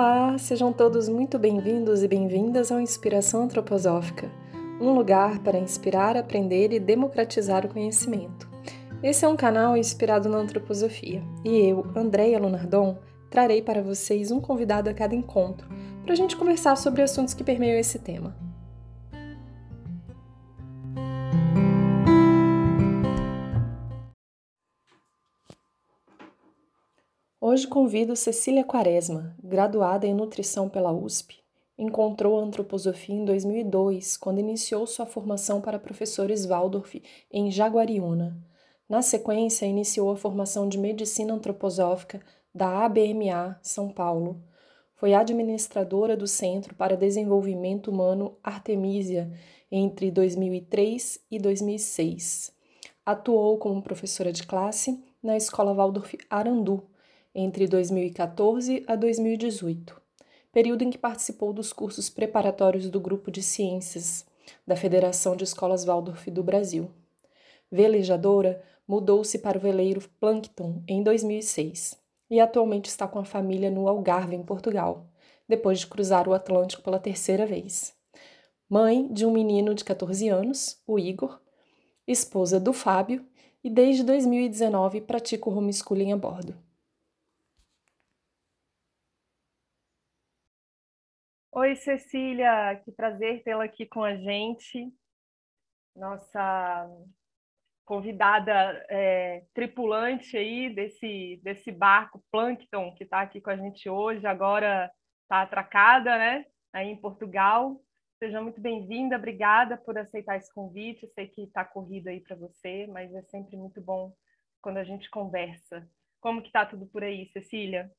Olá, sejam todos muito bem-vindos e bem-vindas ao Inspiração Antroposófica, um lugar para inspirar, aprender e democratizar o conhecimento. Esse é um canal inspirado na antroposofia e eu, Andréia Lunardon, trarei para vocês um convidado a cada encontro para a gente conversar sobre assuntos que permeiam esse tema. Hoje convido Cecília Quaresma, graduada em nutrição pela USP. Encontrou a antroposofia em 2002, quando iniciou sua formação para professores Waldorf em Jaguariúna. Na sequência, iniciou a formação de medicina antroposófica da ABMA São Paulo. Foi administradora do Centro para Desenvolvimento Humano Artemisia entre 2003 e 2006. Atuou como professora de classe na Escola Waldorf Arandu entre 2014 a 2018, período em que participou dos cursos preparatórios do Grupo de Ciências da Federação de Escolas Waldorf do Brasil. Velejadora, mudou-se para o veleiro Plankton em 2006 e atualmente está com a família no Algarve, em Portugal, depois de cruzar o Atlântico pela terceira vez. Mãe de um menino de 14 anos, o Igor, esposa do Fábio e desde 2019 pratica o homeschooling a bordo. Oi, Cecília, que prazer tê-la aqui com a gente. Nossa convidada é, tripulante aí desse, desse barco Plankton que está aqui com a gente hoje, agora está atracada, né? Aí em Portugal. Seja muito bem-vinda, obrigada por aceitar esse convite. Eu sei que está corrido aí para você, mas é sempre muito bom quando a gente conversa. Como que está tudo por aí, Cecília?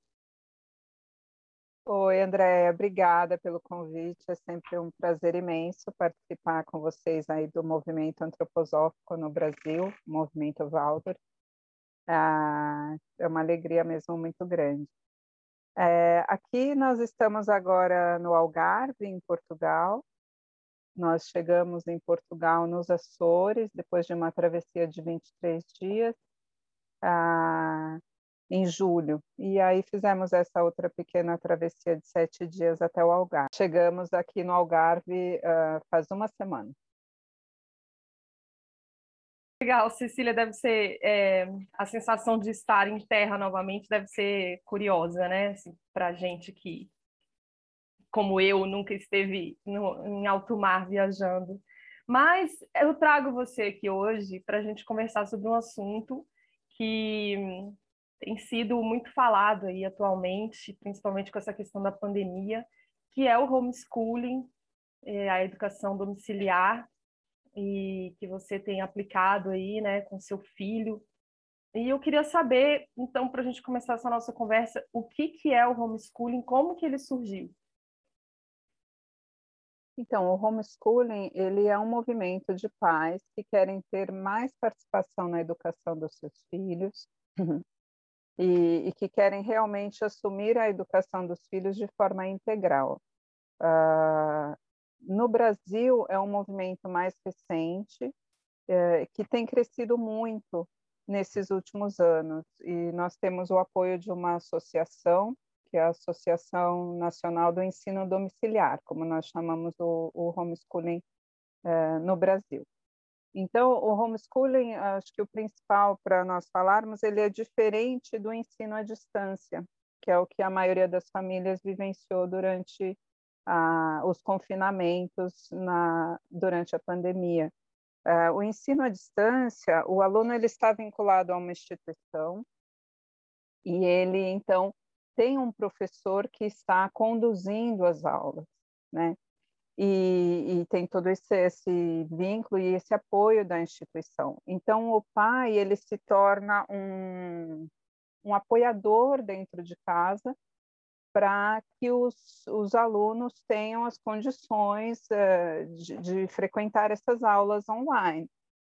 Oi, Andréia, obrigada pelo convite. É sempre um prazer imenso participar com vocês aí do movimento antroposófico no Brasil, movimento Waldorf. Ah, é uma alegria mesmo muito grande. É, aqui nós estamos agora no Algarve, em Portugal. Nós chegamos em Portugal nos Açores, depois de uma travessia de 23 dias. Ah, em julho. E aí fizemos essa outra pequena travessia de sete dias até o Algarve. Chegamos aqui no Algarve uh, faz uma semana. Legal, Cecília, deve ser é, a sensação de estar em terra novamente deve ser curiosa, né? Assim, Para gente que, como eu, nunca esteve no, em alto mar viajando. Mas eu trago você aqui hoje para a gente conversar sobre um assunto que tem sido muito falado aí atualmente, principalmente com essa questão da pandemia, que é o homeschooling, é, a educação domiciliar, e que você tem aplicado aí, né, com seu filho. E eu queria saber, então, para a gente começar essa nossa conversa, o que, que é o homeschooling, como que ele surgiu? Então, o homeschooling, ele é um movimento de pais que querem ter mais participação na educação dos seus filhos, e, e, que querem realmente assumir a educação dos filhos de forma integral. Uh, no Brasil, é um movimento mais recente, é, que tem crescido muito nesses últimos anos, e nós temos o apoio de uma associação, que é a Associação Nacional do Ensino Domiciliar, como nós chamamos o, o homeschooling é, no Brasil. Então, o homeschooling, acho que o principal para nós falarmos, ele é diferente do ensino à distância, que é o que a maioria das famílias vivenciou durante ah, os confinamentos na, durante a pandemia. Ah, o ensino à distância, o aluno ele está vinculado a uma instituição e ele, então, tem um professor que está conduzindo as aulas, né? E, e tem todo esse, esse, vínculo e esse apoio da instituição. Então, o pai ele se torna um, um apoiador dentro de casa para que os, os alunos tenham as condições uh, de, de, frequentar essas aulas online,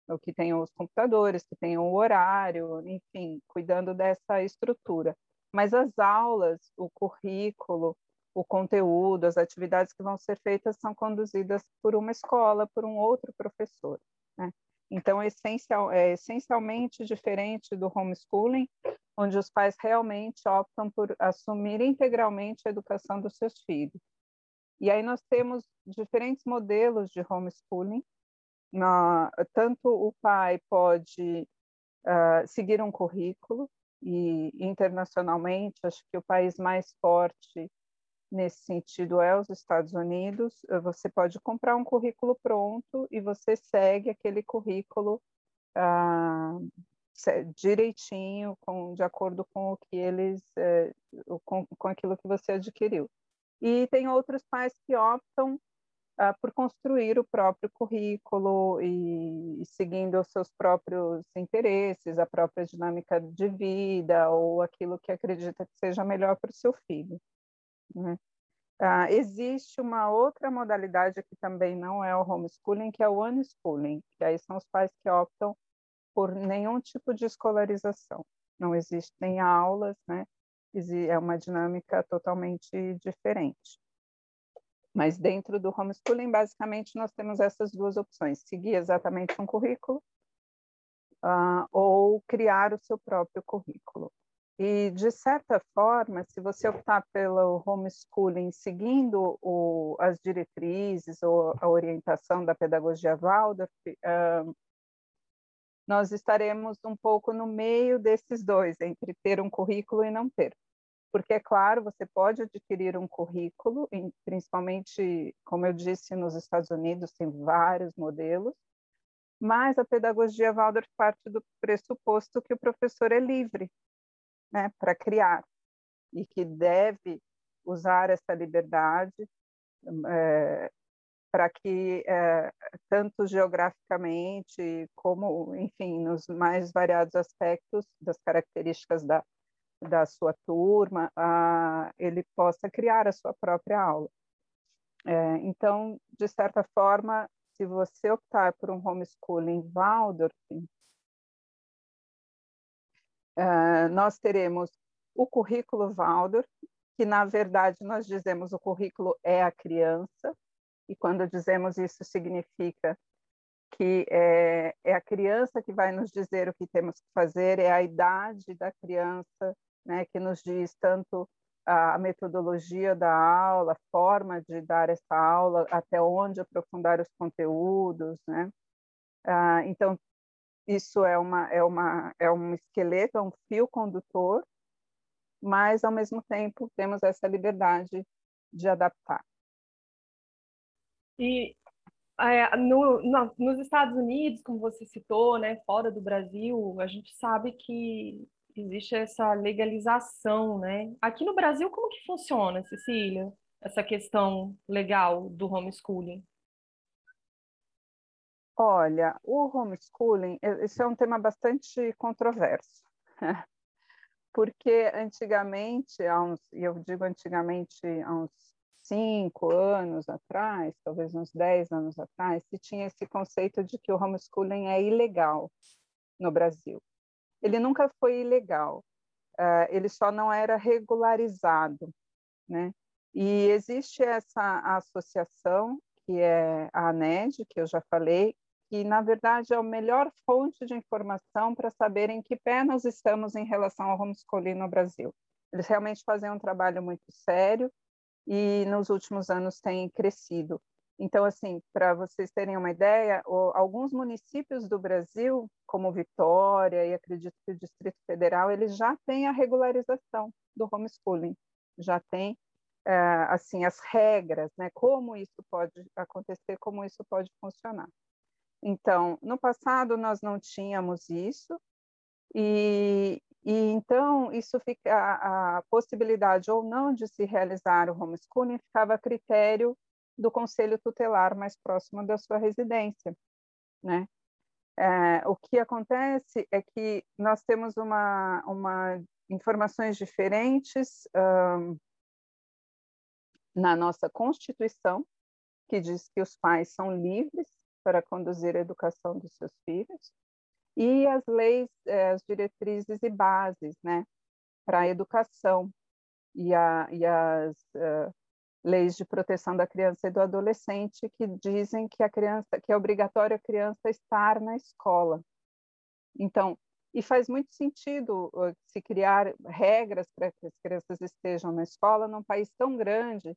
o que tenham os computadores, que tenham o horário, enfim, cuidando dessa estrutura. Mas as aulas, o currículo, o conteúdo, as atividades que vão ser feitas são conduzidas por uma escola, por um outro professor. Né? Então, é, essencial, é essencialmente diferente do homeschooling, onde os pais realmente optam por assumir integralmente a educação dos seus filhos. E aí nós temos diferentes modelos de homeschooling. Na, tanto o pai pode uh, seguir um currículo, e internacionalmente, acho que o país mais forte nesse sentido é os Estados Unidos. Você pode comprar um currículo pronto e você segue aquele currículo ah, direitinho, com, de acordo com o que eles, eh, com, com aquilo que você adquiriu. E tem outros pais que optam uh, por construir o próprio currículo e, e, seguindo os seus próprios interesses, a própria dinâmica de vida ou aquilo que acredita que seja melhor para o seu filho. Né? Uh, existe uma outra modalidade que também não é o homeschooling, que é o unschooling, que aí são os pais que optam por nenhum tipo de escolarização. Não existem aulas, né? É uma dinâmica totalmente diferente. Mas dentro do homeschooling, basicamente, nós temos essas duas opções: seguir exatamente um currículo uh, ou criar o seu próprio currículo. E, de certa forma, se você optar pelo homeschooling seguindo o, as diretrizes ou a orientação da pedagogia Waldorf, uh, nós estaremos um pouco no meio desses dois, entre ter um currículo e não ter. Porque, é claro, você pode adquirir um currículo, principalmente, como eu disse, nos Estados Unidos tem vários modelos, mas a pedagogia Waldorf parte do pressuposto que o professor é livre né, para criar e que deve usar essa liberdade é, para que, é, tanto geograficamente como, enfim, nos mais variados aspectos das características da, da sua turma, a, ele possa criar a sua própria aula. É, então, de certa forma, se você optar por um homeschooling Waldorf, é, nós teremos o currículo Waldorf, que na verdade nós dizemos o currículo é a criança, e quando dizemos isso, significa que é, é, a criança que vai nos dizer o que temos que fazer, é a idade da criança né, que nos diz tanto a metodologia da aula, a forma de dar essa aula, até onde aprofundar os conteúdos, né? Ah, então, isso é, uma, é, uma, é um esqueleto, é um fio condutor, mas, ao mesmo tempo, temos essa liberdade de adaptar. E é, no, no, nos Estados Unidos, como você citou, né, fora do Brasil, a gente sabe que existe essa legalização, né? Aqui no Brasil, como que funciona, Cecília, essa questão legal do homeschooling? Olha, o homeschooling, esse é um tema bastante controverso, porque antigamente, e eu digo antigamente, há uns cinco anos atrás, talvez uns dez anos atrás, se tinha esse conceito de que o homeschooling é ilegal no Brasil. Ele nunca foi ilegal, uh, ele só não era regularizado, né? E existe essa associação, que é a ANED, que eu já falei, que na verdade é a melhor fonte de informação para saber em que pé nós estamos em relação ao homeschooling no Brasil. Eles realmente fazem um trabalho muito sério e nos últimos anos têm crescido. Então, assim, para vocês terem uma ideia, alguns municípios do Brasil, como Vitória e acredito que o Distrito Federal, eles já têm a regularização do homeschooling, já tem é, assim as regras, né? Como isso pode acontecer, como isso pode funcionar. Então, no passado nós não tínhamos isso e, e então isso fica a, a possibilidade ou não de se realizar o homeschooling ficava a critério do conselho tutelar mais próximo da sua residência, né? É, o que acontece é que nós temos uma, uma informações diferentes um, na nossa Constituição, que diz que os pais são livres para conduzir a educação dos seus filhos, e as leis, é, as diretrizes e bases, né, para a educação e, a, e as uh, leis de proteção da criança e do adolescente que dizem que a criança, que é obrigatório a criança estar na escola. Então, e faz muito sentido se criar regras para que as crianças estejam na escola num país tão grande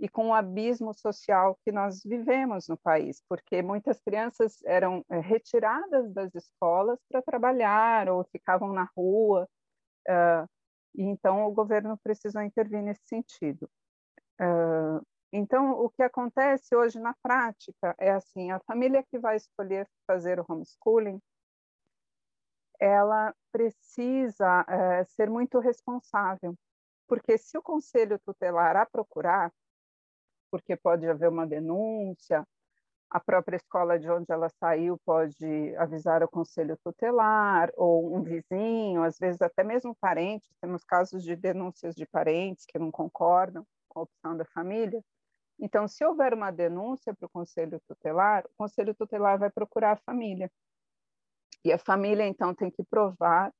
e com o abismo social que nós vivemos no país, porque muitas crianças eram é, retiradas das escolas para trabalhar ou ficavam na rua, uh, e então o governo precisou intervir nesse sentido. Uh, então, o que acontece hoje na prática é assim: a família que vai escolher fazer o homeschooling, ela precisa uh, ser muito responsável, porque se o conselho tutelar a procurar, porque pode haver uma denúncia, a própria escola de onde ela saiu pode avisar o conselho tutelar ou um vizinho, às vezes até mesmo parentes. Temos casos de denúncias de parentes que não concordam com a opção da família. Então, se houver uma denúncia para o conselho tutelar, o conselho tutelar vai procurar a família. E a família, então, tem que provar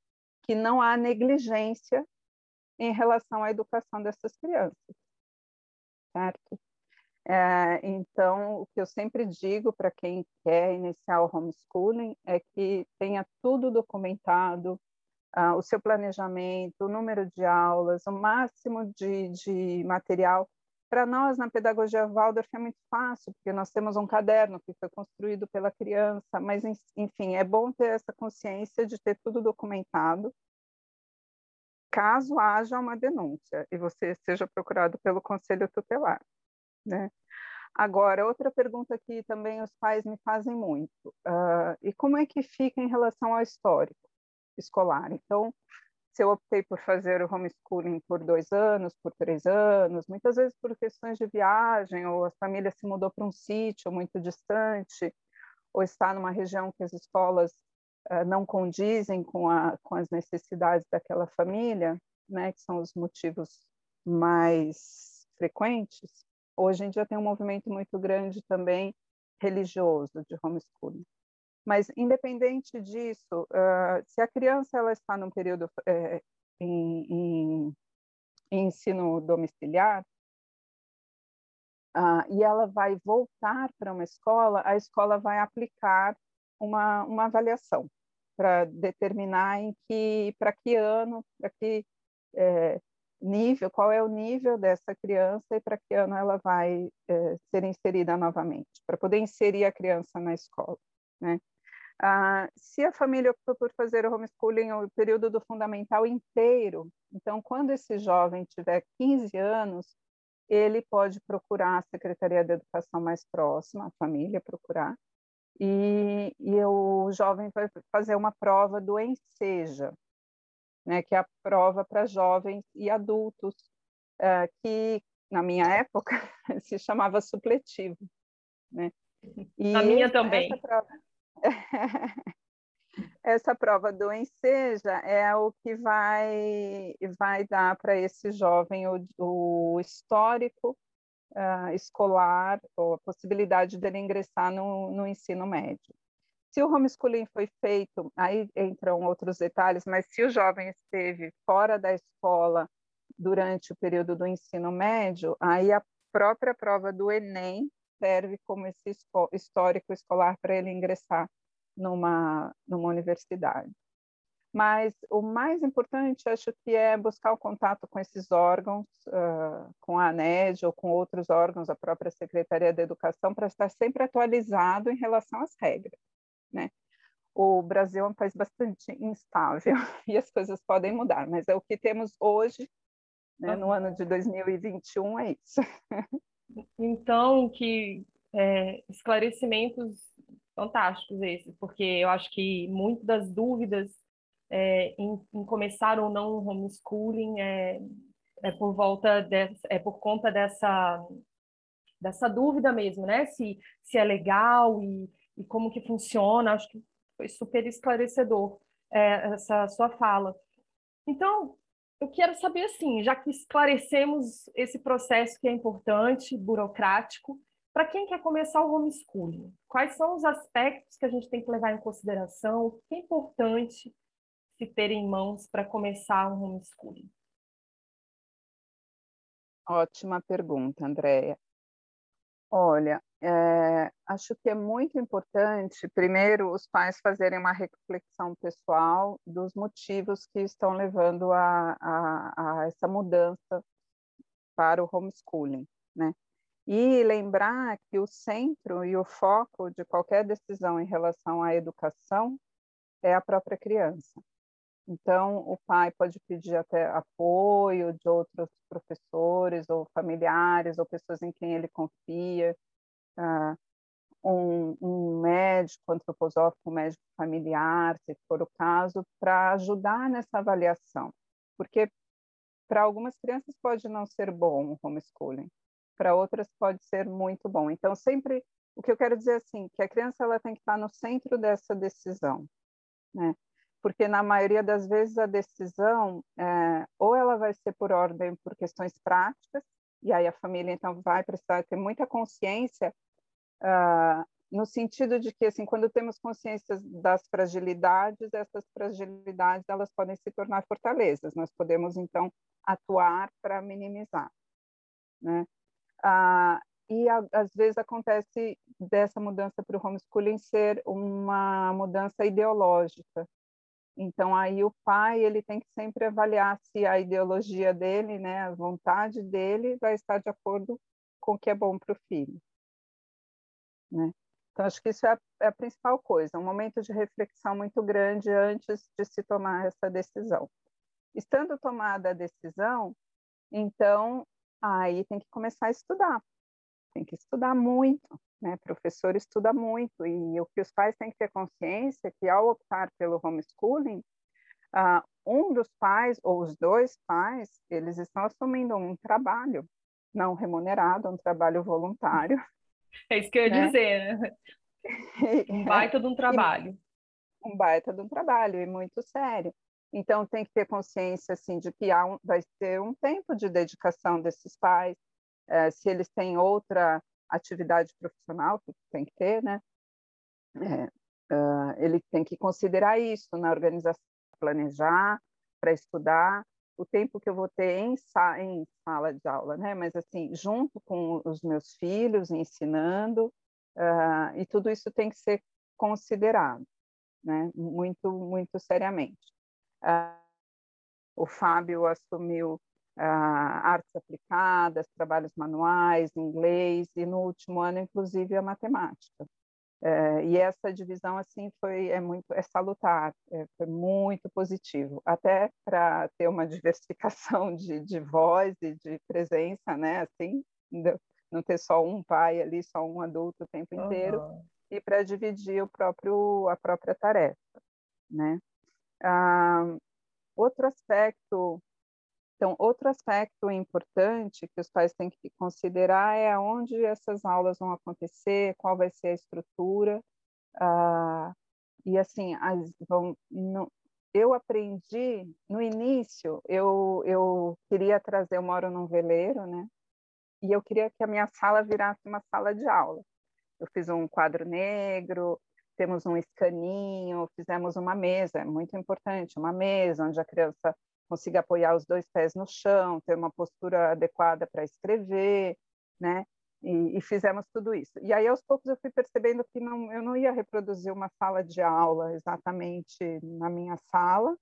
que não há negligência em relação à educação dessas crianças. Certo? É, então, o que eu sempre digo para quem quer iniciar o homeschooling é que tenha tudo documentado, uh, o seu planejamento, o número de aulas, o máximo de, de material. Para nós, na pedagogia Waldorf, é muito fácil, porque nós temos um caderno que foi construído pela criança, mas, enfim, é bom ter essa consciência de ter tudo documentado, caso haja uma denúncia e você seja procurado pelo conselho tutelar. Né? Agora, outra pergunta que também os pais me fazem muito, uh, e como é que fica em relação ao histórico escolar? Então, se eu optei por fazer o homeschooling por dois anos, por três anos, muitas vezes por questões de viagem, ou a família se mudou para um sítio muito distante, ou está numa região que as escolas uh, não condizem com, a, com as necessidades daquela família, né, que são os motivos mais frequentes, Hoje em dia tem um movimento muito grande também religioso de homeschooling. Mas, independente disso, uh, se a criança ela está num período uh, em, em, em, ensino domiciliar, uh, e ela vai voltar para uma escola, a escola vai aplicar uma, uma avaliação para determinar em que, para que ano, para que eh, nível, qual é o nível dessa criança e para que ano ela vai é, ser inserida novamente, para poder inserir a criança na escola, né? Ah, se a família optou por fazer o homeschooling o período do fundamental inteiro, então quando esse jovem tiver 15 anos, ele pode procurar a Secretaria de Educação mais próxima, a família procurar, e, e o jovem vai fazer uma prova do ENSEJA, né, que é a prova para jovens e adultos, uh, que na minha época se chamava supletivo. Né? E na minha também. Essa prova, essa prova do Enseja é o que vai, vai dar para esse jovem o, o histórico uh, escolar, ou a possibilidade dele ingressar no, no ensino médio. Se o homeschooling foi feito, aí entram outros detalhes, mas se o jovem esteve fora da escola durante o período do ensino médio, aí a própria prova do Enem serve como esse histórico escolar para ele ingressar numa, numa universidade. Mas o mais importante, acho que é buscar o contato com esses órgãos, uh, com a ANED ou com outros órgãos, a própria Secretaria da Educação, para estar sempre atualizado em relação às regras né? O Brasil é um país bastante instável e as coisas podem mudar, mas é o que temos hoje, né, no ano de 2021, é isso. Então, que é, esclarecimentos fantásticos esses, porque eu acho que muitas das dúvidas é, em, em, começar ou não o homeschooling é, é por volta dessa, é por conta dessa dessa dúvida mesmo, né? Se, se é legal e, e como que funciona. Acho que foi super esclarecedor é, essa sua fala. Então, eu quero saber assim, já que esclarecemos esse processo que é importante, burocrático, para quem quer começar o homeschooling, quais são os aspectos que a gente tem que levar em consideração? O que é importante se ter em mãos para começar um homeschooling? Ótima pergunta, Andréia. Olha, é, acho que é muito importante, primeiro, os pais fazerem uma reflexão pessoal dos motivos que estão levando a, a, a essa mudança para o homeschooling, né? E lembrar que o centro e o foco de qualquer decisão em relação à educação é a própria criança. Então, o pai pode pedir até apoio de outros professores ou familiares ou pessoas em quem ele confia, uh, um, um, médico antroposófico, um médico familiar, se for o caso, para ajudar nessa avaliação. Porque para algumas crianças pode não ser bom o homeschooling, para outras pode ser muito bom. Então, sempre, o que eu quero dizer é assim, que a criança ela tem que estar no centro dessa decisão, né? porque na maioria das vezes a decisão é, ou ela vai ser por ordem por questões práticas e aí a família então vai precisar ter muita consciência uh, no sentido de que assim quando temos consciência das fragilidades essas fragilidades elas podem se tornar fortalezas. Nós podemos então atuar para minimizar né? Uh, e às vezes acontece dessa mudança para o homeschooling ser uma mudança ideológica então aí o pai ele tem que sempre avaliar se a ideologia dele, né, a vontade dele vai estar de acordo com o que é bom para o filho, né? Então acho que isso é a, é a principal coisa, um momento de reflexão muito grande antes de se tomar essa decisão. Estando tomada a decisão, então aí tem que começar a estudar, tem que estudar muito, né? Professor estuda muito e o que os pais têm que ter consciência é que ao optar pelo homeschooling, uh, um dos pais ou os dois pais, eles estão assumindo um trabalho não remunerado, um trabalho voluntário. É isso que eu ia né? dizer, né? Um baita de um trabalho. um baita de um trabalho e muito sério. Então tem que ter consciência assim de que há um, vai ter um tempo de dedicação desses pais, eh, se eles têm outra atividade profissional que tem que ter, né? É, uh, ele tem que considerar isso na organização, planejar para estudar o tempo que eu vou ter em, sa em sala de aula, né? Mas assim, junto com os meus filhos, ensinando, uh, e tudo isso tem que ser considerado, né? Muito, muito seriamente. Uh, o Fábio assumiu artes aplicadas, trabalhos manuais, inglês e no último ano, inclusive, a matemática. Uh, e essa divisão assim foi é muito é salutar, é, foi muito positivo, até para ter uma diversificação de, de voz e de presença, né? Assim, não ter só um pai ali, só um adulto o tempo inteiro, uhum. e para dividir o próprio a própria tarefa, né? Ah, outro aspecto então, outro aspecto importante que os pais têm que considerar é onde essas aulas vão acontecer, qual vai ser a estrutura. Uh, e assim, as, vão, no, eu aprendi no início, eu, eu queria trazer, eu moro num veleiro, né? E eu queria que a minha sala virasse uma sala de aula. Eu fiz um quadro negro, temos um escaninho, fizemos uma mesa, é muito importante, uma mesa onde a criança consiga apoiar os dois pés no chão, ter uma postura adequada para escrever, né? E, e, fizemos tudo isso. E aí, aos poucos, eu fui percebendo que não, eu não ia reproduzir uma sala de aula exatamente na minha sala,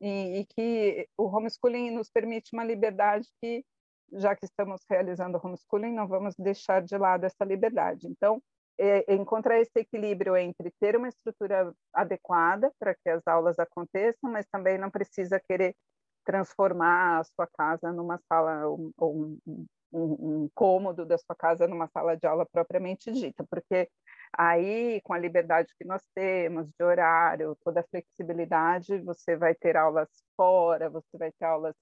e, e que o homeschooling nos permite uma liberdade que, já que estamos realizando homeschooling, não vamos deixar de lado essa liberdade. Então, é, encontrar esse equilíbrio entre ter uma estrutura adequada para que as aulas aconteçam, mas também não precisa querer transformar a sua casa numa sala ou um, um, um, cômodo da sua casa numa sala de aula propriamente dita, porque aí com a liberdade que nós temos de horário, toda a flexibilidade, você vai ter aulas fora, você vai ter aulas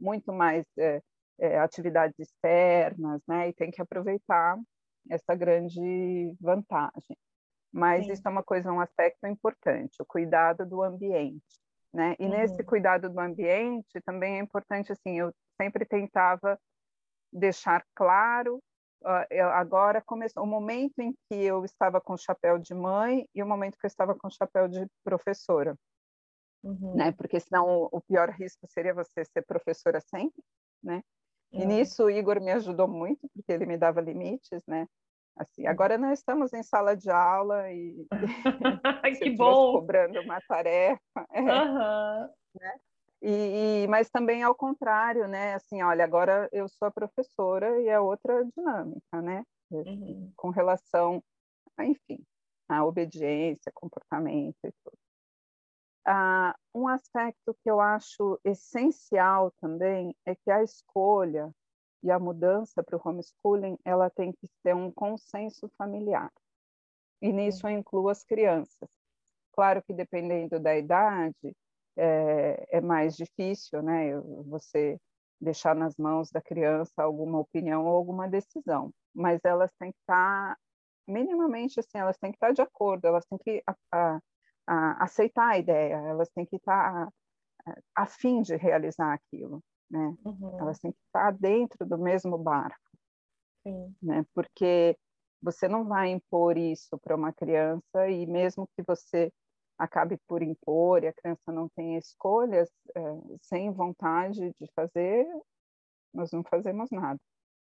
muito mais é, é, atividades externas, né? E tem que aproveitar essa grande vantagem. Mas Sim. isso é uma coisa, um aspecto importante, o cuidado do ambiente né? E uhum. nesse cuidado do ambiente também é importante assim, eu sempre tentava deixar claro uh, agora começou o momento em que eu estava com o chapéu de mãe e o momento que eu estava com o chapéu de professora, uhum. né? Porque senão o, o, pior risco seria você ser professora sempre, né? E uhum. nisso o Igor me ajudou muito porque ele me dava limites, né? Assim, agora nós estamos em sala de aula e que bom cobrando uma tarefa, é, uhum. né? E, e, mas também ao contrário, né? Assim, olha, agora eu sou a professora e é outra dinâmica, né? Uhum. Com relação, a, enfim, a obediência, comportamento e tudo. Ah, um aspecto que eu acho essencial também é que a escolha e a mudança para o homeschooling ela tem que ter um consenso familiar. E nisso eu incluo as crianças. Claro que dependendo da idade, é, é mais difícil, né? Você deixar nas mãos da criança alguma opinião ou alguma decisão, mas elas têm que estar minimamente assim, elas têm que estar de acordo, elas têm que a, a, a aceitar a ideia, elas têm que estar a, a fim de realizar aquilo, né? Uhum. Elas têm que estar dentro do mesmo barco, Sim. né? Porque você não vai impor isso para uma criança e mesmo que você acabe por impor e a criança não tem escolhas, é, sem vontade de fazer, nós não fazemos nada.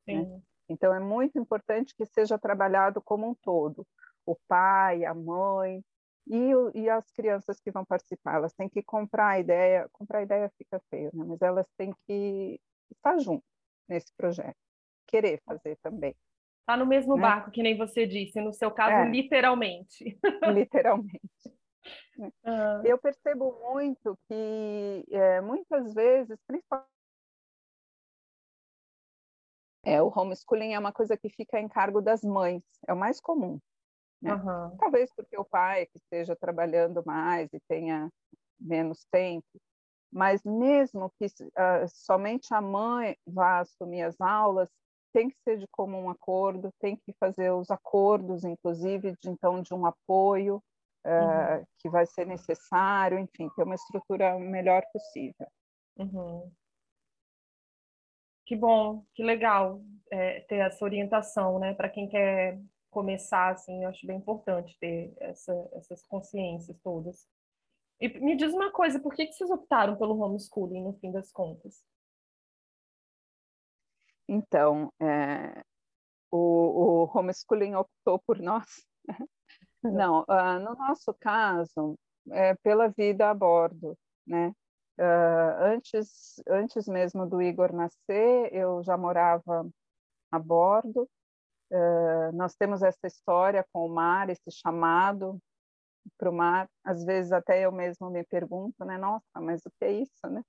Né? Então, é muito importante que seja trabalhado como um todo. O pai, a mãe e, e as crianças que vão participar. Elas têm que comprar a ideia. Comprar a ideia fica feio, né? mas elas têm que estar junto nesse projeto. Querer fazer também. Está no mesmo né? barco, que nem você disse. No seu caso, é. literalmente. Literalmente. Uhum. Eu percebo muito que é, muitas vezes, principalmente é, o homeschooling é uma coisa que fica em cargo das mães, é o mais comum. Né? Uhum. Talvez porque o pai que esteja trabalhando mais e tenha menos tempo, mas mesmo que uh, somente a mãe vá assumir as aulas, tem que ser de comum acordo, tem que fazer os acordos, inclusive, de, então, de um apoio, uhum. que vai ser necessário, enfim, ter uma estrutura melhor possível. Uhum. Que bom, que legal é, ter essa orientação, né? Para quem quer começar, assim, eu acho bem importante ter essa, essas consciências todas. E me diz uma coisa, por que, que vocês optaram pelo homeschooling, no fim das contas? Então, é, o, o homeschooling optou por nós não, uh, no nosso caso, é pela vida a bordo, né? Uh, antes, antes mesmo do Igor nascer, eu já morava a bordo. Uh, nós temos essa história com o mar, esse chamado para o mar. Às vezes até eu mesmo me pergunto, né? Nossa, mas o que é isso, né?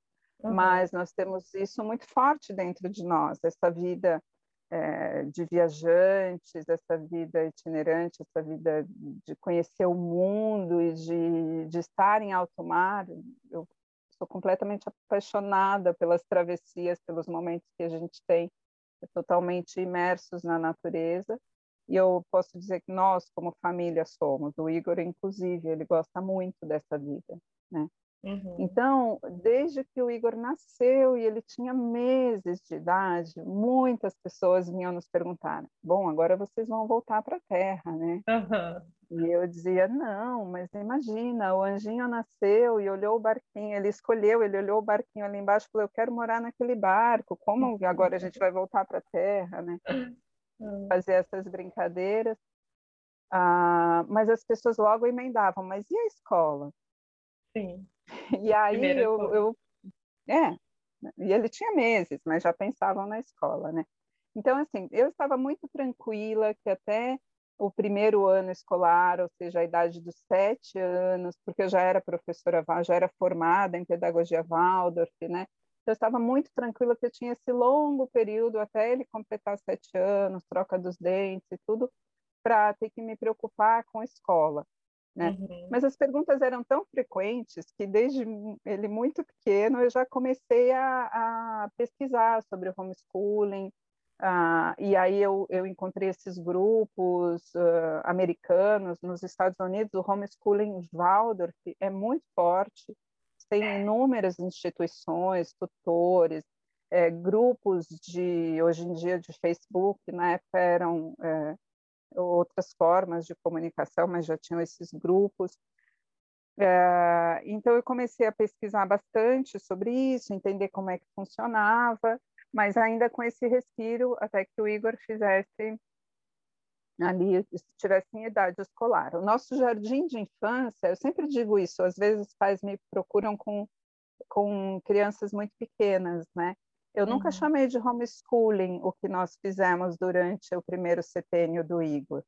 Uhum. Mas nós temos isso muito forte dentro de nós, essa vida é, de viajantes, essa vida itinerante, essa vida de conhecer o mundo e de, de estar em alto mar. Eu sou completamente apaixonada pelas travessias, pelos momentos que a gente tem totalmente imersos na natureza. E eu posso dizer que nós, como família, somos. O Igor, inclusive, ele gosta muito dessa vida, né? Uhum. Então, desde que o Igor nasceu e ele tinha meses de idade, muitas pessoas vinham nos perguntar: bom, agora vocês vão voltar para a Terra, né? Uhum. E eu dizia: não, mas imagina, o anjinho nasceu e olhou o barquinho, ele escolheu, ele olhou o barquinho ali embaixo e falou: eu quero morar naquele barco, como agora a gente vai voltar para a Terra, né? Uhum. Fazer essas brincadeiras. Ah, mas as pessoas logo emendavam: mas e a escola? Sim. E aí eu, eu, É, e ele tinha meses, mas já pensavam na escola, né? Então, assim, eu estava muito tranquila que até o primeiro ano escolar, ou seja, a idade dos sete anos, porque eu já era professora, já era formada em pedagogia Waldorf, né? Então, eu estava muito tranquila que eu tinha esse longo período até ele completar sete anos, troca dos dentes e tudo, para ter que me preocupar com a escola. Né? Uhum. Mas as perguntas eram tão frequentes que desde ele muito pequeno eu já comecei a, a pesquisar sobre o homeschooling, uh, e aí eu, eu encontrei esses grupos uh, americanos nos Estados Unidos, o homeschooling Waldorf é muito forte, tem inúmeras instituições, tutores, é, grupos de, hoje em dia, de Facebook, na época eram... É, outras formas de comunicação, mas já tinham esses grupos. É, então, eu comecei a pesquisar bastante sobre isso, entender como é que funcionava, mas ainda com esse respiro até que o Igor fizesse ali estivessem em idade escolar. O nosso jardim de infância, eu sempre digo isso, às vezes os pais me procuram com, com crianças muito pequenas, né? Eu uhum. nunca chamei de homeschooling o que nós fizemos durante o primeiro setênio do Igor.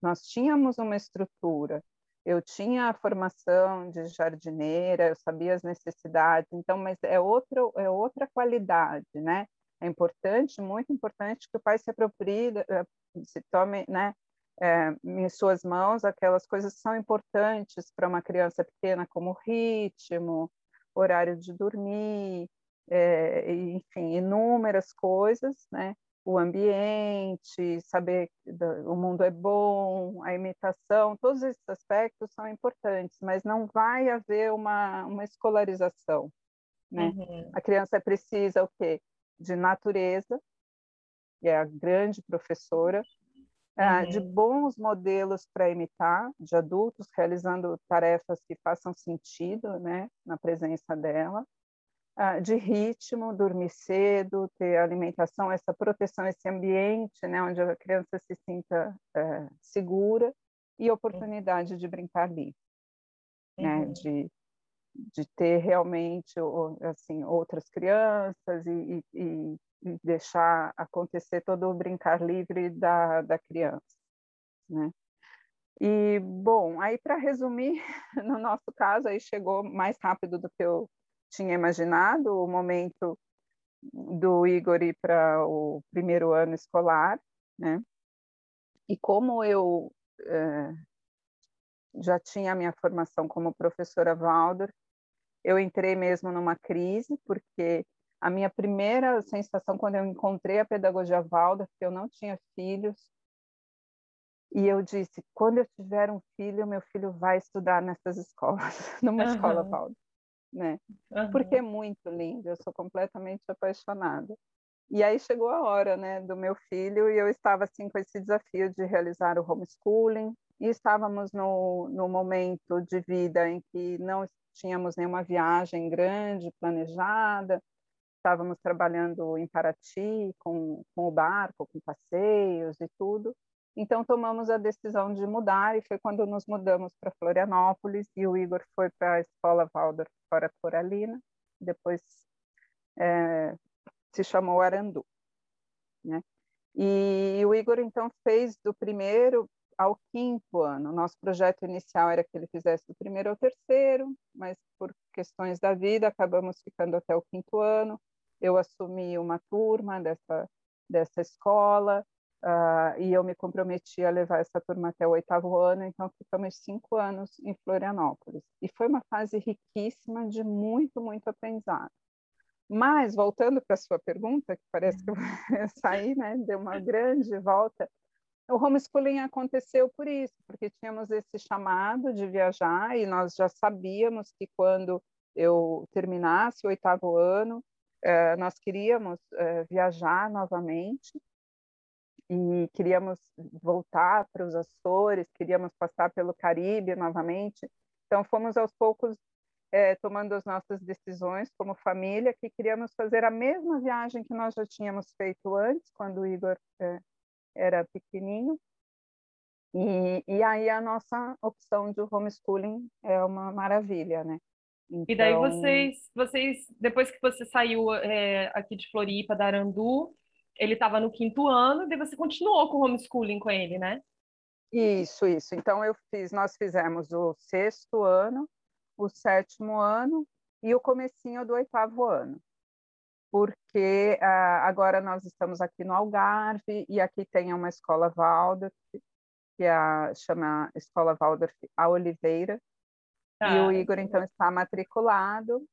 Nós tínhamos uma estrutura, eu tinha a formação de jardineira, eu sabia as necessidades, então, mas é outra, é outra qualidade, né? É importante, muito importante que o pai se aproprie, eh, se tome, né, é, em suas mãos aquelas coisas que são importantes para uma criança pequena, como ritmo, horário de dormir, é, enfim, inúmeras coisas, né? O ambiente, saber que o mundo é bom, a imitação, todos esses aspectos são importantes, mas não vai haver uma, uma escolarização, né? Uhum. A criança precisa o quê? De natureza, que é a grande professora, ah, uhum. de bons modelos para imitar, de adultos realizando tarefas que façam sentido né, na presença dela, de ritmo, dormir cedo, ter alimentação, essa proteção, esse ambiente né, onde a criança se sinta eh, segura e oportunidade de brincar livre, né, uhum. de, de ter realmente assim outras crianças e, e, e deixar acontecer todo o brincar livre da, da criança, né? E, bom, aí para resumir, no nosso caso, aí chegou mais rápido do que eu tinha imaginado o momento do Igor ir para o primeiro ano escolar, né? E como eu é, já tinha a minha formação como professora Waldorf, eu entrei mesmo numa crise, porque a minha primeira sensação quando eu encontrei a pedagogia Waldorf, que eu não tinha filhos, e eu disse, quando eu tiver um filho, meu filho vai estudar nessas escolas, numa uhum. escola Waldorf né? Uhum. Porque é muito lindo, eu sou completamente apaixonada. E aí chegou a hora, né, do meu filho e eu estava assim com esse desafio de realizar o homeschooling e estávamos no, no momento de vida em que não tínhamos nenhuma viagem grande planejada, estávamos trabalhando em Paraty com, com o barco, com passeios e tudo. Então tomamos a decisão de mudar e foi quando nos mudamos para Florianópolis e o Igor foi para a escola Waldorf fora Coralina, depois é, se chamou Arandu, né? E o Igor então fez do primeiro ao quinto ano. Nosso projeto inicial era que ele fizesse do primeiro ao terceiro, mas por questões da vida acabamos ficando até o quinto ano. Eu assumi uma turma dessa dessa escola Uh, e eu me comprometi a levar essa turma até o oitavo ano, então ficamos cinco anos em Florianópolis. E foi uma fase riquíssima de muito, muito aprendizado. Mas, voltando para a sua pergunta, que parece que eu saí, né, deu uma grande volta, o homeschooling aconteceu por isso, porque tínhamos esse chamado de viajar e nós já sabíamos que quando eu terminasse o oitavo ano, eh, nós queríamos eh, viajar novamente e queríamos voltar para os Açores, queríamos passar pelo Caribe novamente. Então, fomos aos poucos é, tomando as nossas decisões como família, que queríamos fazer a mesma viagem que nós já tínhamos feito antes, quando o Igor é, era pequenininho. E, e aí a nossa opção de homeschooling é uma maravilha, né? Então... E daí então vocês, vocês, depois que você saiu é, aqui de Floripa, da Arandu, ele estava no quinto ano, e você continuou com o homeschooling com ele, né? Isso, isso. Então eu fiz, nós fizemos o sexto ano, o sétimo ano e o comecinho do oitavo ano. Porque ah, agora nós estamos aqui no Algarve e aqui tem uma escola Waldorf, que é a, chama Escola Waldorf A Oliveira. Ah, e o Igor, então, está matriculado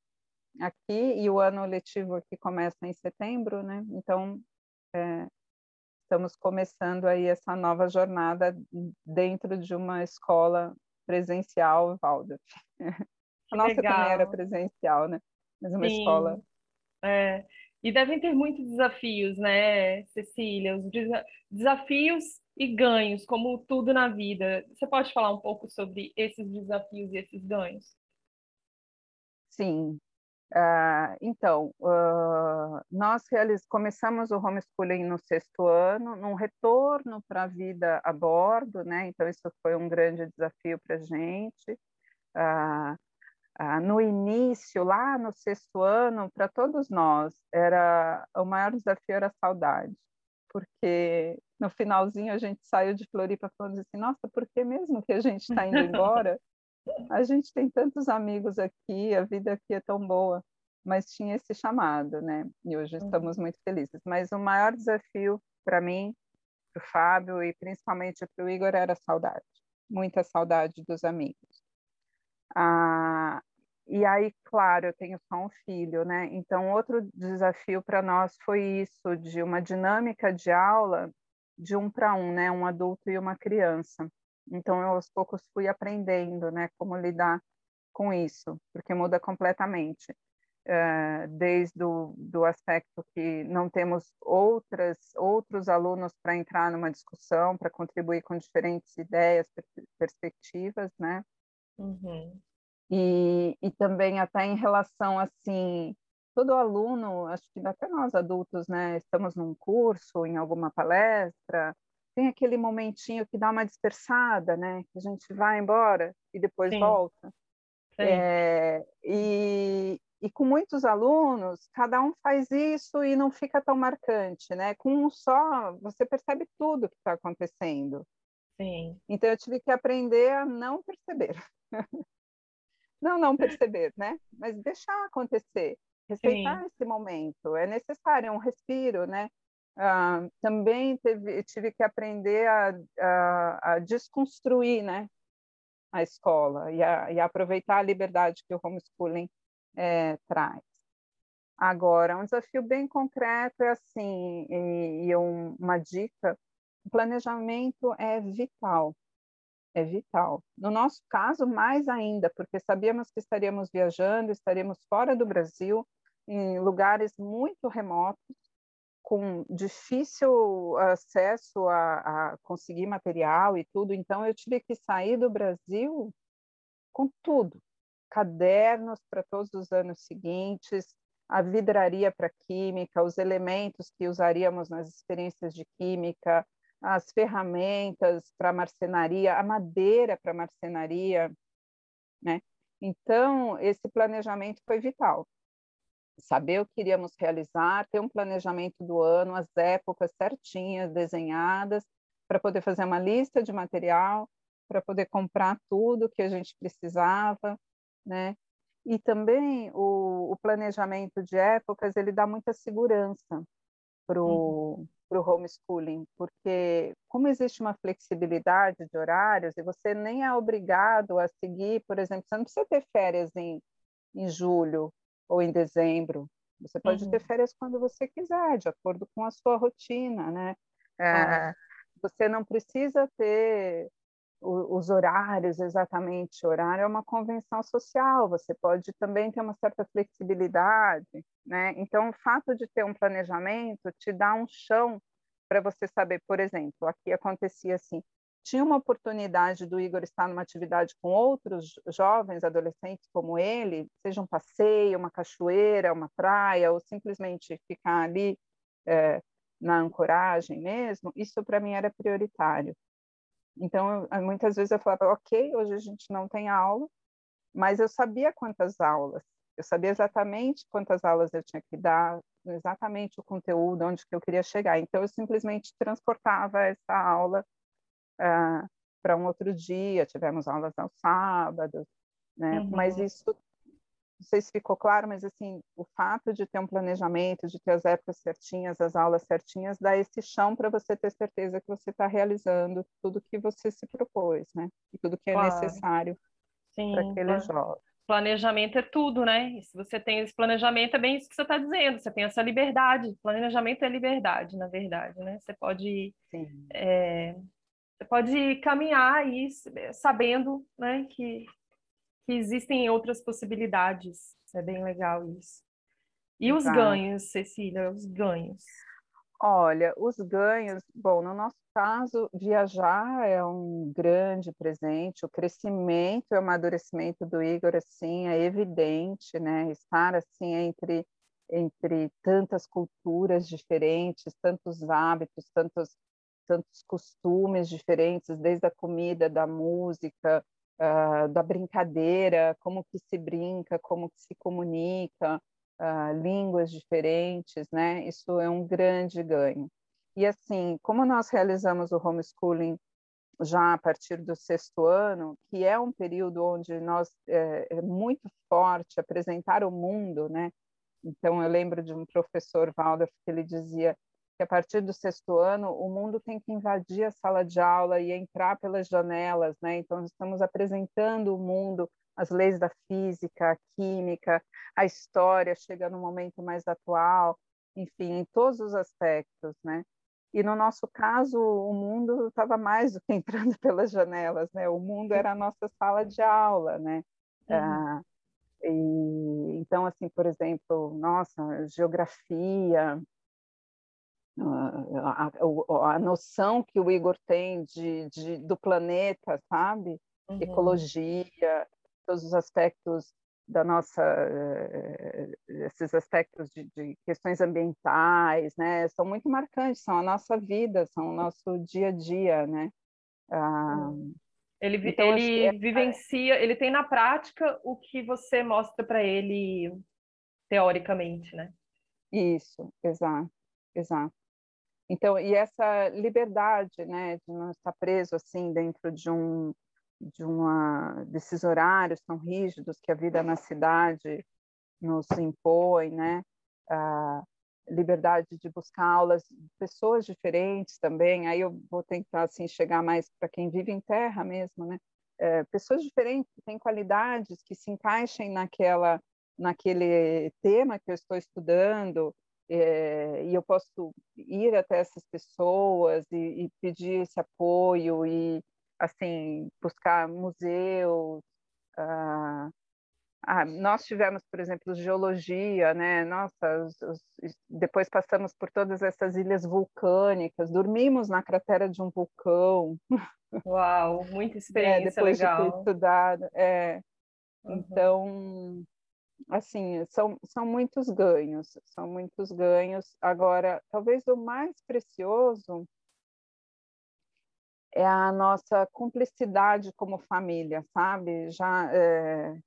aqui e o ano letivo aqui começa em setembro, né? Então, é, estamos começando aí essa nova jornada dentro de uma escola presencial Waldorf. A nossa Legal. também era presencial, né? Mas uma Sim. escola. É. E devem ter muitos desafios, né, Cecília? Os desafios e ganhos, como tudo na vida. Você pode falar um pouco sobre esses desafios e esses ganhos? Sim. Uh, então, uh, nós começamos o homeschooling no sexto ano, num retorno para a vida a bordo, né? Então, isso foi um grande desafio para a gente. Uh, no início, lá no sexto ano, para todos nós, era o maior desafio era a saudade, porque no finalzinho a gente saiu de Floripa falando assim, nossa, por que mesmo que a gente está indo embora? A gente tem tantos amigos aqui, a vida aqui é tão boa, mas tinha esse chamado, né? E hoje uhum. estamos muito felizes. Mas o maior desafio para mim, para o Fábio e principalmente para o Igor era a saudade, muita saudade dos amigos. Ah, e aí, claro, eu tenho só um filho, né? Então, outro desafio para nós foi isso, de uma dinâmica de aula de um para um, né? Um adulto e uma criança. Então, eu aos poucos fui aprendendo, né, como lidar com isso, porque muda completamente. Uh, desde o do aspecto que não temos outras outros alunos para entrar numa discussão, para contribuir com diferentes ideias, perspectivas, né? Uhum. E, e também até em relação assim, todo aluno, acho que até nós adultos, né, estamos num curso, em alguma palestra, tem aquele momentinho que dá uma dispersada, né? Que a gente vai embora e depois Sim. volta. É, e, e com muitos alunos, cada um faz isso e não fica tão marcante, né? Com um só, você percebe tudo que está acontecendo. Sim. Então eu tive que aprender a não perceber. não, não perceber, né? Mas deixar acontecer, respeitar Sim. esse momento. É necessário é um respiro, né? Uh, também teve, tive que aprender a, a, a, desconstruir né, a escola e a, e aproveitar a liberdade que o homeschooling é, traz. Agora, um desafio bem concreto é assim, e, e um, uma dica, o planejamento é vital, é vital. No nosso caso, mais ainda, porque sabíamos que estaríamos viajando, estaríamos fora do Brasil, em lugares muito remotos, com difícil acesso a, a, conseguir material e tudo, então eu tive que sair do Brasil com tudo, cadernos para todos os anos seguintes, a vidraria para química, os elementos que usaríamos nas experiências de química, as ferramentas para marcenaria, a madeira para marcenaria, né? Então, esse planejamento foi vital saber o que iríamos realizar, ter um planejamento do ano, as épocas certinhas, desenhadas, para poder fazer uma lista de material, para poder comprar tudo que a gente precisava, né? E também o, o planejamento de épocas, ele dá muita segurança para o uhum. homeschooling, porque como existe uma flexibilidade de horários, e você nem é obrigado a seguir, por exemplo, você não precisa ter férias em, em julho, ou em dezembro. Você pode uhum. ter férias quando você quiser, de acordo com a sua rotina, né? É, você não precisa ter os horários exatamente. O horário é uma convenção social. Você pode também ter uma certa flexibilidade, né? Então, o fato de ter um planejamento te dá um chão para você saber, por exemplo, aqui acontecia assim: tinha uma oportunidade do Igor estar numa atividade com outros jovens, adolescentes como ele, seja um passeio, uma cachoeira, uma praia, ou simplesmente ficar ali é, na ancoragem mesmo, isso para mim era prioritário. Então, eu, muitas vezes eu falava, ok, hoje a gente não tem aula, mas eu sabia quantas aulas, eu sabia exatamente quantas aulas eu tinha que dar, exatamente o conteúdo, onde que eu queria chegar. Então, eu simplesmente transportava essa aula uh, para um outro dia, tivemos aulas aos sábados, né? Uhum. Mas isso, não sei se ficou claro, mas assim, o fato de ter um planejamento, de ter as épocas certinhas, as aulas certinhas, dá esse chão para você ter certeza que você está realizando tudo que você se propôs, né? E tudo que é claro. necessário para aquele jovem planejamento é tudo, né? E se você tem esse planejamento, é bem isso que você está dizendo, você tem essa liberdade. Planejamento é liberdade, na verdade, né? Você pode é, você pode caminhar aí sabendo né, que, que existem outras possibilidades. É bem legal isso. E os ganhos, Cecília, os ganhos. Olha, os ganhos, bom, no nosso caso, viajar é um grande presente, o crescimento e o amadurecimento do Igor, assim, é evidente, né? Estar, assim, entre, entre tantas culturas diferentes, tantos hábitos, tantos, tantos costumes diferentes, desde a comida, da música, uh, da brincadeira, como que se brinca, como que se comunica, uh, línguas diferentes, né? Isso é um grande ganho. E assim, como nós realizamos o homeschooling já a partir do sexto ano, que é um período onde nós é, é muito forte apresentar o mundo, né? Então eu lembro de um professor Waldorf que ele dizia que a partir do sexto ano o mundo tem que invadir a sala de aula e entrar pelas janelas, né? Então estamos apresentando o mundo as leis da física, a química, a história chega no momento mais atual, enfim, em todos os aspectos, né? E no nosso caso, o mundo estava mais do que entrando pelas janelas, né? O mundo era a nossa sala de aula, né? Uhum. Ah, e, então, assim, por exemplo, nossa, geografia, a, a, a, noção que o Igor tem de, de do planeta, sabe? Uhum. Ecologia, todos os aspectos da nossa eh, esses aspectos de, de, questões ambientais né? São muito marcantes são a nossa vida são o nosso dia a dia né? Ah, ele então, ele é, vivencia ele tem na prática o que você mostra para ele teoricamente né? Isso exato exato então e essa liberdade né de não estar preso assim dentro de um de uma desses horários tão rígidos que a vida na cidade nos impõe, né? A liberdade de buscar aulas pessoas diferentes também. Aí eu vou tentar assim chegar mais para quem vive em terra mesmo, né? É, pessoas diferentes que têm qualidades que se encaixem naquela naquele tema que eu estou estudando é, e eu posso ir até essas pessoas e, e pedir esse apoio e assim, buscar museus. Ah, ah, nós tivemos, por exemplo, geologia, né? Nossa, os, os, depois passamos por todas essas ilhas vulcânicas, dormimos na cratera de um vulcão. Uau, muita é, experiência é, depois legal. De ter estudado, é. Uhum. Então, assim, são, são muitos ganhos, são muitos ganhos. Agora, talvez o mais precioso é a nossa cumplicidade como família, sabe? Já é,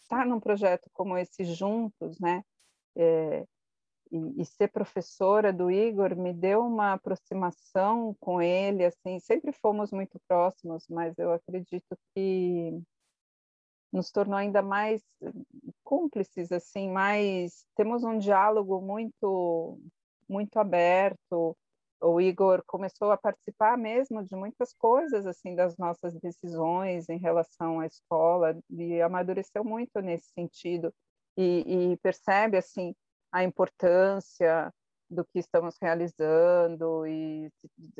estar num projeto como esse juntos, né? É, e, e, ser professora do Igor me deu uma aproximação com ele, assim, sempre fomos muito próximos, mas eu acredito que nos tornou ainda mais cúmplices, assim, mais temos um diálogo muito muito aberto, o Igor começou a participar mesmo de muitas coisas assim das nossas decisões em relação à escola e amadureceu muito nesse sentido. E, e percebe assim a importância do que estamos realizando e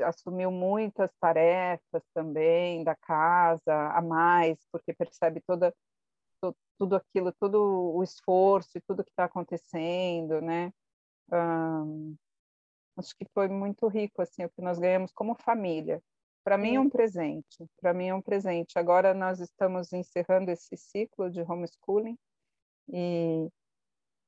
assumiu muitas tarefas também da casa a mais porque percebe toda tudo aquilo todo o esforço e tudo que está acontecendo né um, acho que foi muito rico assim o que nós ganhamos como família. Para mim é um presente, para mim é um presente. Agora nós estamos encerrando esse ciclo de homeschooling e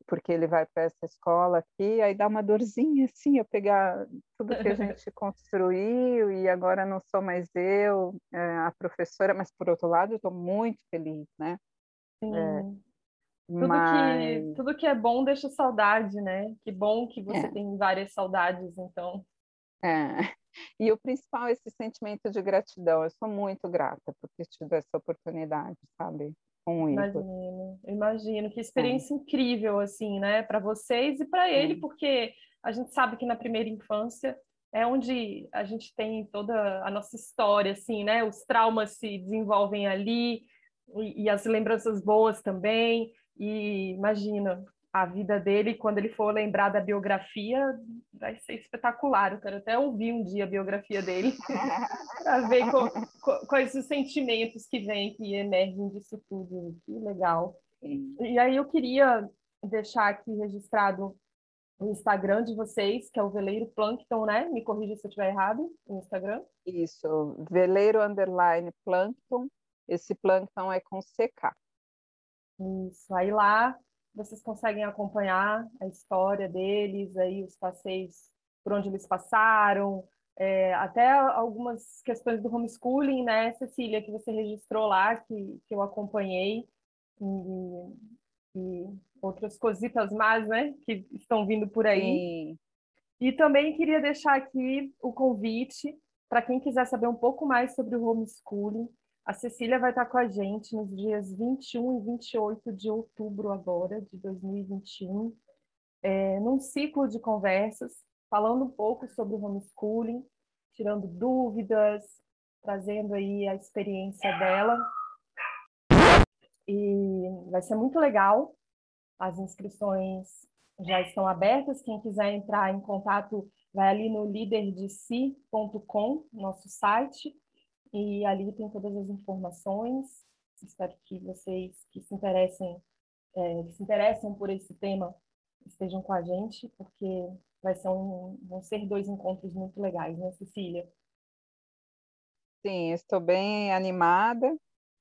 porque ele vai para essa escola aqui, aí dá uma dorzinha assim, eu pegar tudo que a gente construiu e agora não sou mais eu, é, a professora, mas por outro lado eu estou muito feliz, né? É, tudo, Mas... que, tudo que é bom deixa saudade, né? Que bom que você é. tem várias saudades, então. É. E o principal é esse sentimento de gratidão. Eu sou muito grata por ter tido essa oportunidade, sabe? Com Imagino, imagino. Que experiência é. incrível, assim, né? Para vocês e para ele, porque a gente sabe que na primeira infância é onde a gente tem toda a nossa história, assim, né? Os traumas se desenvolvem ali e, e as lembranças boas também. E imagina a vida dele, quando ele for lembrar da biografia, vai ser espetacular. Eu quero até ouvir um dia a biografia dele, para ver co, co, quais os sentimentos que vêm, que emergem disso tudo. Que legal. E aí eu queria deixar aqui registrado o Instagram de vocês, que é o Veleiro Plankton, né? Me corrija se eu estiver errado no Instagram. Isso, Veleiro Underline Plankton. Esse Plankton é com CK. Isso, aí lá vocês conseguem acompanhar a história deles, aí os passeios por onde eles passaram, é, até algumas questões do homeschooling, né, Cecília, que você registrou lá, que, que eu acompanhei, e, e outras cositas mais, né, que estão vindo por aí. Sim. E também queria deixar aqui o convite para quem quiser saber um pouco mais sobre o homeschooling. A Cecília vai estar com a gente nos dias 21 e 28 de outubro agora, de 2021, é, num ciclo de conversas, falando um pouco sobre homeschooling, tirando dúvidas, trazendo aí a experiência dela. E vai ser muito legal. As inscrições já estão abertas. Quem quiser entrar em contato, vai ali no líderdesi.com, nosso site, e ali tem todas as informações. Espero que vocês que se interessem, é, que se interessam por esse tema estejam com a gente, porque vai ser um, vão ser dois encontros muito legais, né, Cecília? Sim, estou bem animada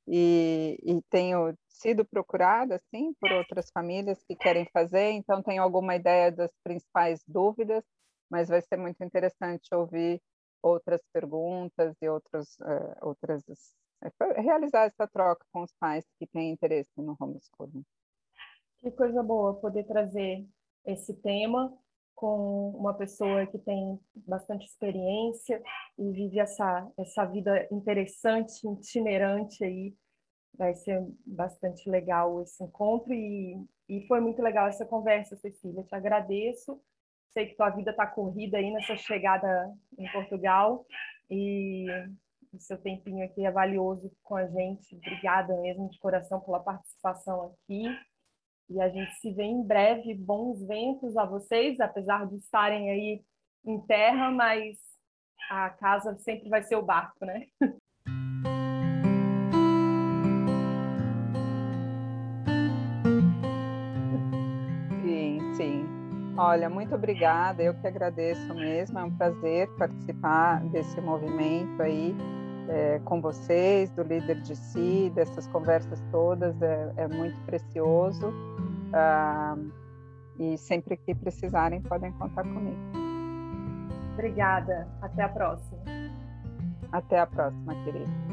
e, e tenho sido procurada, sim, por outras famílias que querem fazer, então tenho alguma ideia das principais dúvidas, mas vai ser muito interessante ouvir outras perguntas e outros, uh, outras uh, realizar essa troca com os pais que têm interesse no homeschooling. Que coisa boa poder trazer esse tema com uma pessoa que tem bastante experiência e vive essa essa vida interessante, itinerante aí. Vai ser bastante legal esse encontro e, e foi muito legal essa conversa, Cecília. Te agradeço Sei que tua vida está corrida aí nessa chegada em Portugal e o seu tempinho aqui é valioso com a gente. Obrigada mesmo de coração pela participação aqui. E a gente se vê em breve. Bons ventos a vocês, apesar de estarem aí em terra, mas a casa sempre vai ser o barco, né? Olha, muito obrigada, eu que agradeço mesmo, é um prazer participar desse movimento aí é, com vocês, do Líder de Si, dessas conversas todas, é, é muito precioso. Ah, e sempre que precisarem, podem contar comigo. Obrigada, até a próxima. Até a próxima, querida.